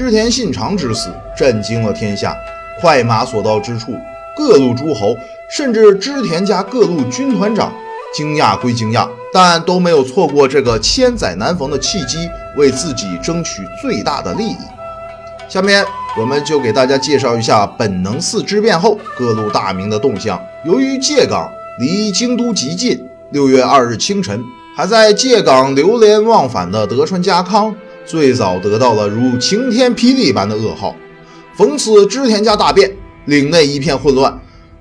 织田信长之死震惊了天下，快马所到之处，各路诸侯甚至织田家各路军团长惊讶归惊讶，但都没有错过这个千载难逢的契机，为自己争取最大的利益。下面我们就给大家介绍一下本能寺之变后各路大名的动向。由于借港离京都极近，六月二日清晨，还在借港流连忘返的德川家康，最早得到了如晴天霹雳般的噩耗。逢此织田家大变，领内一片混乱，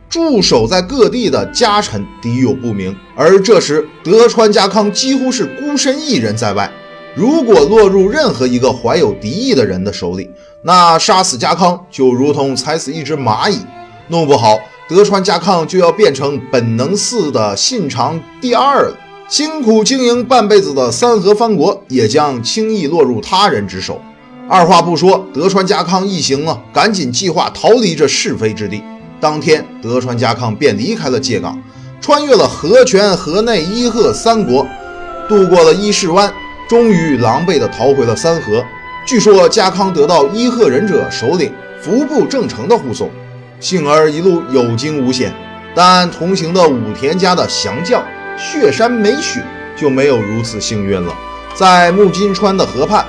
驻守在各地的家臣敌友不明。而这时，德川家康几乎是孤身一人在外。如果落入任何一个怀有敌意的人的手里，那杀死家康就如同踩死一只蚂蚁，弄不好德川家康就要变成本能寺的信长第二了。辛苦经营半辈子的三河藩国也将轻易落入他人之手。二话不说，德川家康一行啊，赶紧计划逃离这是非之地。当天，德川家康便离开了借港，穿越了河泉、河内、伊贺三国，渡过了伊势湾。终于狼狈地逃回了三河。据说家康得到伊贺忍者首领服部正成的护送，幸而一路有惊无险。但同行的武田家的降将血山美雪就没有如此幸运了。在木津川的河畔，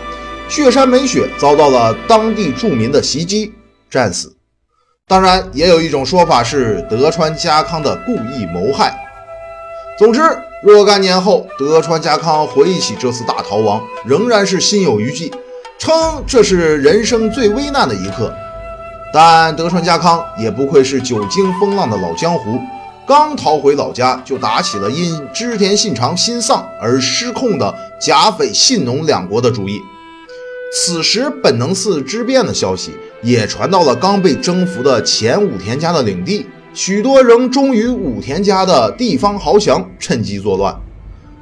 血山美雪遭到了当地住民的袭击，战死。当然，也有一种说法是德川家康的故意谋害。总之。若干年后，德川家康回忆起这次大逃亡，仍然是心有余悸，称这是人生最危难的一刻。但德川家康也不愧是久经风浪的老江湖，刚逃回老家，就打起了因织田信长心丧而失控的甲斐信浓两国的主意。此时，本能寺之变的消息也传到了刚被征服的前武田家的领地。许多仍忠于武田家的地方豪强趁机作乱。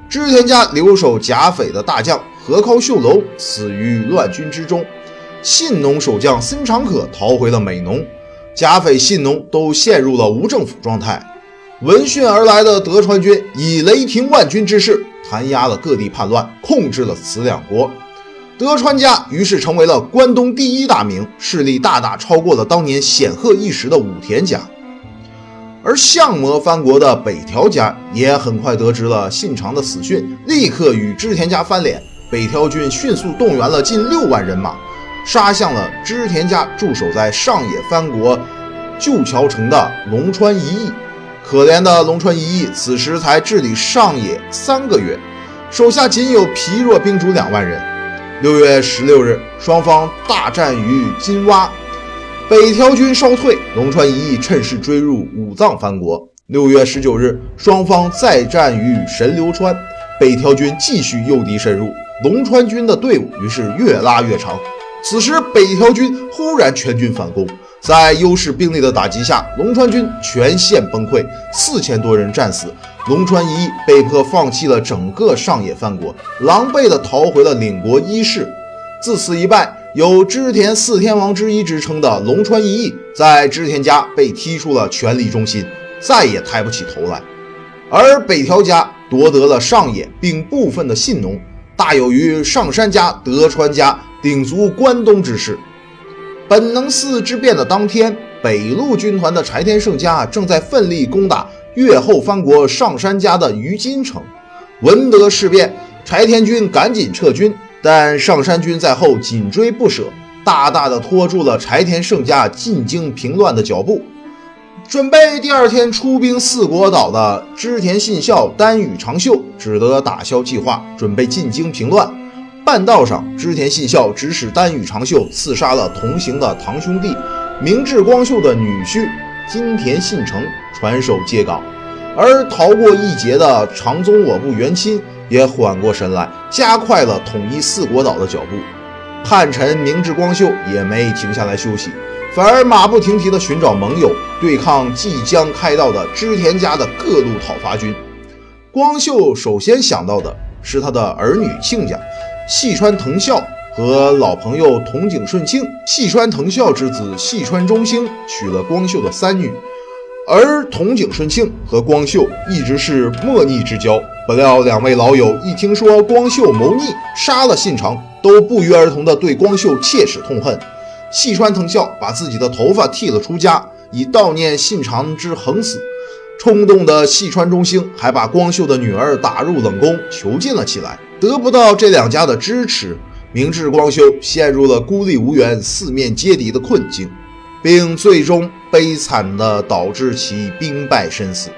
织田家留守甲斐的大将河尻秀楼死于乱军之中，信浓守将森长可逃回了美浓，甲斐信浓都陷入了无政府状态。闻讯而来的德川军以雷霆万钧之势弹压了各地叛乱，控制了此两国。德川家于是成为了关东第一大名，势力大大超过了当年显赫一时的武田家。而相模藩国的北条家也很快得知了信长的死讯，立刻与织田家翻脸。北条军迅速动员了近六万人马，杀向了织田家驻守在上野藩国旧桥城的龙川一义。可怜的龙川一义此时才治理上野三个月，手下仅有疲弱兵卒两万人。六月十六日，双方大战于金洼。北条军稍退，龙川一义趁势追入武藏藩国。六月十九日，双方再战于神流川，北条军继续诱敌深入，龙川军的队伍于是越拉越长。此时，北条军忽然全军反攻，在优势兵力的打击下，龙川军全线崩溃，四千多人战死。龙川一义被迫放弃了整个上野藩国，狼狈地逃回了领国伊势。自此一败。有织田四天王之一之称的龙川一义，在织田家被踢出了权力中心，再也抬不起头来。而北条家夺得了上野并部分的信浓，大有于上杉家、德川家鼎足关东之势。本能寺之变的当天，北路军团的柴田胜家正在奋力攻打越后藩国上杉家的于津城。闻得事变，柴田军赶紧撤军。但上山军在后紧追不舍，大大的拖住了柴田胜家进京平乱的脚步。准备第二天出兵四国岛的织田信孝、丹羽长秀只得打消计划，准备进京平乱。半道上，织田信孝指使丹羽长秀刺杀了同行的堂兄弟明智光秀的女婿金田信成，传首借港。而逃过一劫的长宗我部元亲。也缓过神来，加快了统一四国岛的脚步。叛臣明智光秀也没停下来休息，反而马不停蹄地寻找盟友，对抗即将开到的织田家的各路讨伐军。光秀首先想到的是他的儿女亲家细川藤孝和老朋友筒井顺庆。细川藤孝之子细川忠兴娶了光秀的三女，而筒井顺庆和光秀一直是莫逆之交。不料两位老友一听说光秀谋逆杀了信长，都不约而同地对光秀切齿痛恨。细川藤孝把自己的头发剃了出家，以悼念信长之横死。冲动的细川中兴还把光秀的女儿打入冷宫囚禁了起来。得不到这两家的支持，明智光秀陷入了孤立无援、四面皆敌的困境。并最终悲惨地导致其兵败身死。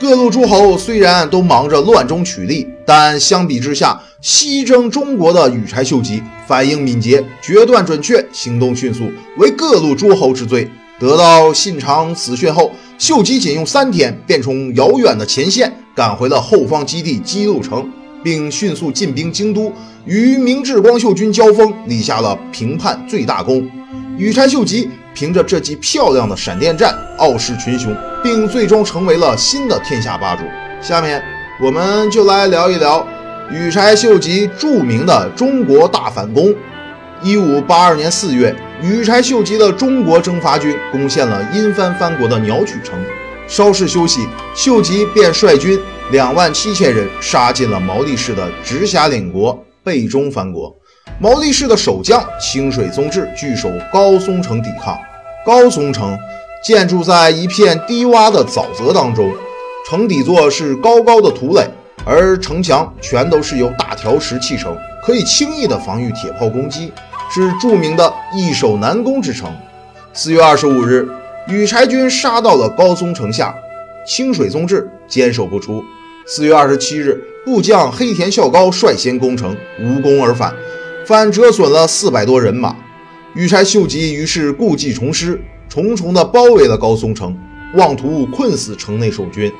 各路诸侯虽然都忙着乱中取利，但相比之下，西征中国的羽柴秀吉反应敏捷、决断准确、行动迅速，为各路诸侯之最。得到信长死讯后，秀吉仅用三天便从遥远的前线赶回了后方基地姬路城，并迅速进兵京都，与明智光秀军交锋，立下了平叛最大功。羽柴秀吉。凭着这记漂亮的闪电战，傲视群雄，并最终成为了新的天下霸主。下面我们就来聊一聊羽柴秀吉著名的中国大反攻。一五八二年四月，羽柴秀吉的中国征伐军攻陷了因幡藩国的鸟取城。稍事休息，秀吉便率军两万七千人杀进了毛利氏的直辖领国贝中藩国。毛利氏的守将清水宗治据守高松城抵抗。高松城建筑在一片低洼的沼泽当中，城底座是高高的土垒，而城墙全都是由大条石砌成，可以轻易的防御铁炮攻击，是著名的易守难攻之城。四月二十五日，羽柴军杀到了高松城下，清水宗治坚守不出。四月二十七日，部将黑田孝高率先攻城，无功而返。反折损了四百多人马，羽柴秀吉于是故技重施，重重的包围了高松城，妄图困死城内守军。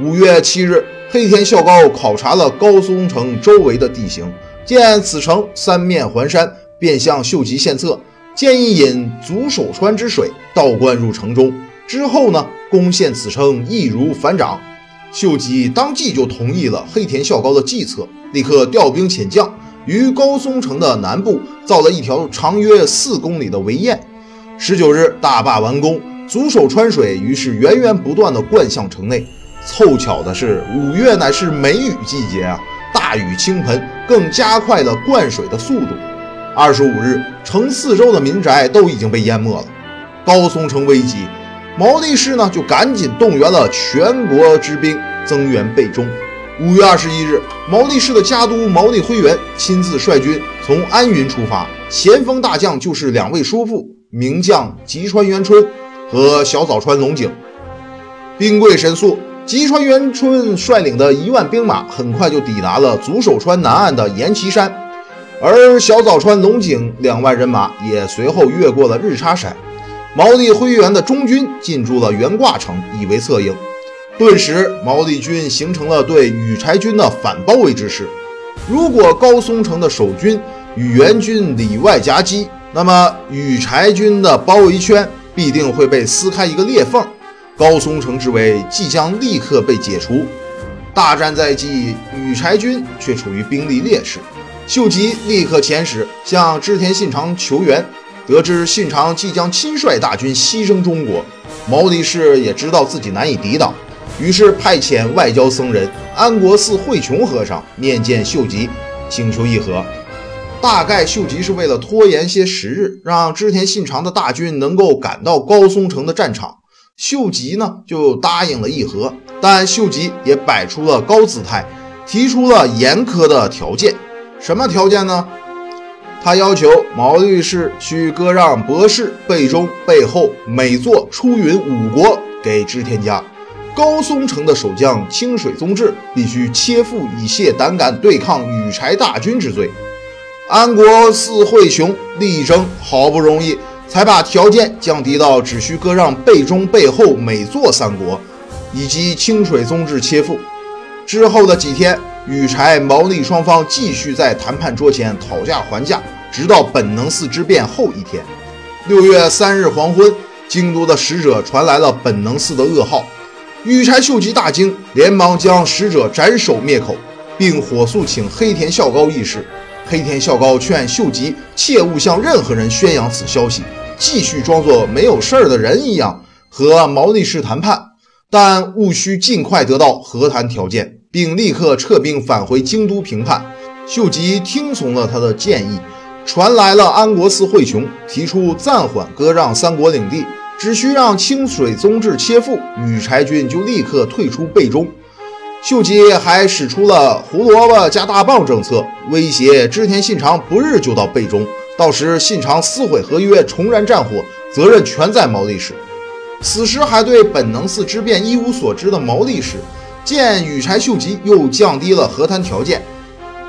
五月七日，黑田孝高考察了高松城周围的地形，见此城三面环山，便向秀吉献策，建议引足手川之水倒灌入城中，之后呢，攻陷此城易如反掌。秀吉当即就同意了黑田孝高的计策，立刻调兵遣将。于高松城的南部造了一条长约四公里的围堰。十九日大坝完工，足手川水于是源源不断地灌向城内。凑巧的是，五月乃是梅雨季节啊，大雨倾盆，更加快了灌水的速度。二十五日，城四周的民宅都已经被淹没了。高松城危急，毛利氏呢就赶紧动员了全国之兵增援备中。五月二十一日，毛利氏的家督毛利辉元亲自率军从安云出发，前锋大将就是两位叔父，名将吉川元春和小早川龙井。兵贵神速，吉川元春率领的一万兵马很快就抵达了足手川南岸的岩崎山，而小早川龙井两万人马也随后越过了日叉山。毛利辉元的中军进驻了原挂城，以为策应。顿时，毛利军形成了对羽柴军的反包围之势。如果高松城的守军与援军里外夹击，那么羽柴军的包围圈必定会被撕开一个裂缝，高松城之围即将立刻被解除。大战在即，羽柴军却处于兵力劣势。秀吉立刻遣使向织田信长求援，得知信长即将亲率大军西征中国，毛利氏也知道自己难以抵挡。于是派遣外交僧人安国寺慧琼和尚面见秀吉，请求议和。大概秀吉是为了拖延些时日，让织田信长的大军能够赶到高松城的战场。秀吉呢就答应了议和，但秀吉也摆出了高姿态，提出了严苛的条件。什么条件呢？他要求毛利氏需割让博士、背中、背后、美作、出云五国给织田家。高松城的守将清水宗治必须切腹以泄胆敢对抗羽柴大军之罪。安国寺惠雄力争好不容易才把条件降低到只需割让背中、背后、每座三国，以及清水宗治切腹。之后的几天，羽柴毛利双方继续在谈判桌前讨价还价，直到本能寺之变后一天。六月三日黄昏，京都的使者传来了本能寺的噩耗。羽柴秀吉大惊，连忙将使者斩首灭口，并火速请黑田孝高议事。黑田孝高劝秀吉切勿向任何人宣扬此消息，继续装作没有事儿的人一样，和毛利氏谈判，但务需尽快得到和谈条件，并立刻撤兵返回京都平叛。秀吉听从了他的建议，传来了安国寺惠琼提出暂缓割让三国领地，只需让清水宗治切腹，羽柴军就立刻退出备中。秀吉还使出了胡萝卜加大棒政策，威胁织田信长不日就到备中，到时信长撕毁合约，重燃战火，责任全在毛利氏。此时还对本能寺之变一无所知的毛利氏，见羽柴秀吉又降低了和谈条件。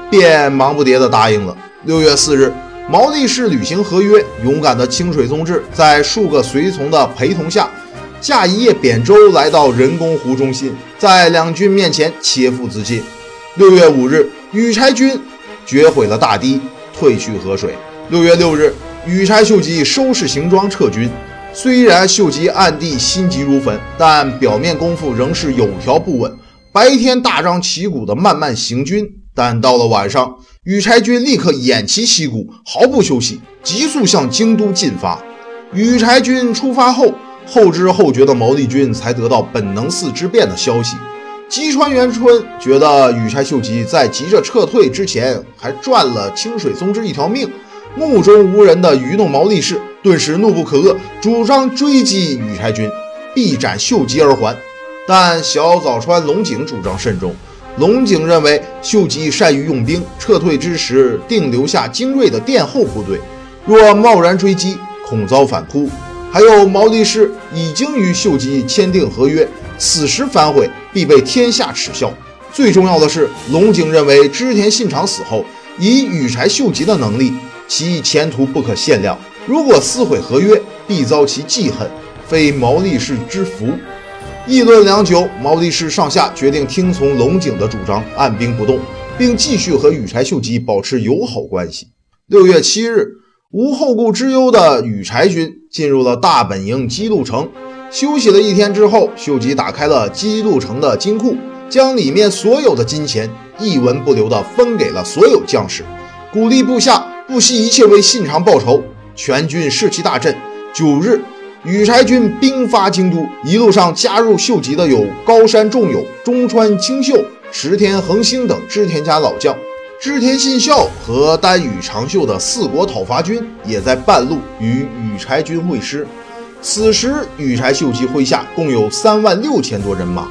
便忙不迭地答应了。六月四日，毛利氏履行合约，勇敢的清水宗治在数个随从的陪同下，驾一叶扁舟来到人工湖中心，在两军面前切腹自尽。六月五日，羽柴军掘毁了大堤，退去河水。六月六日，羽柴秀吉收拾行装撤军。虽然秀吉暗地心急如焚，但表面功夫仍是有条不紊。白天大张旗鼓的慢慢行军。但到了晚上，羽柴军立刻偃旗息鼓，毫不休息，急速向京都进发。羽柴军出发后，后知后觉的毛利军才得到本能寺之变的消息。吉川元春觉得羽柴秀吉在急着撤退之前，还赚了清水宗之一条命，目中无人的愚弄毛利氏，顿时怒不可遏，主张追击羽柴军，必斩秀吉而还。但小早川龙井主张慎重。龙井认为秀吉善于用兵，撤退之时定留下精锐的殿后部队，若贸然追击，恐遭反扑。还有毛利氏已经与秀吉签订合约，此时反悔必被天下耻笑。最重要的是，龙井认为织田信长死后，以羽柴秀吉的能力，其前途不可限量。如果撕毁合约，必遭其记恨，非毛利氏之福。议论良久，毛利氏上下决定听从龙井的主张，按兵不动，并继续和羽柴秀吉保持友好关系。六月七日，无后顾之忧的羽柴军进入了大本营姬路城。休息了一天之后，秀吉打开了姬路城的金库，将里面所有的金钱一文不留地分给了所有将士，鼓励部下不惜一切为信长报仇。全军士气大振。九日。羽柴军兵发京都，一路上加入秀吉的有高山重友、中川清秀、石田恒星等织田家老将。织田信孝和丹羽长秀的四国讨伐军也在半路与羽柴军会师。此时，羽柴秀吉麾下共有三万六千多人马。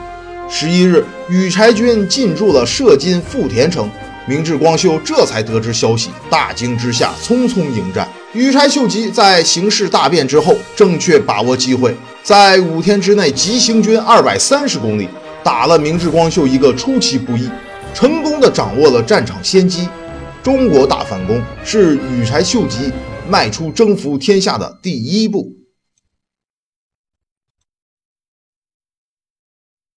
十一日，羽柴军进驻了射津富田城。明智光秀这才得知消息，大惊之下匆匆迎战。羽柴秀吉在形势大变之后，正确把握机会，在五天之内急行军二百三十公里，打了明治光秀一个出其不意，成功的掌握了战场先机。中国大反攻是羽柴秀吉迈出征服天下的第一步。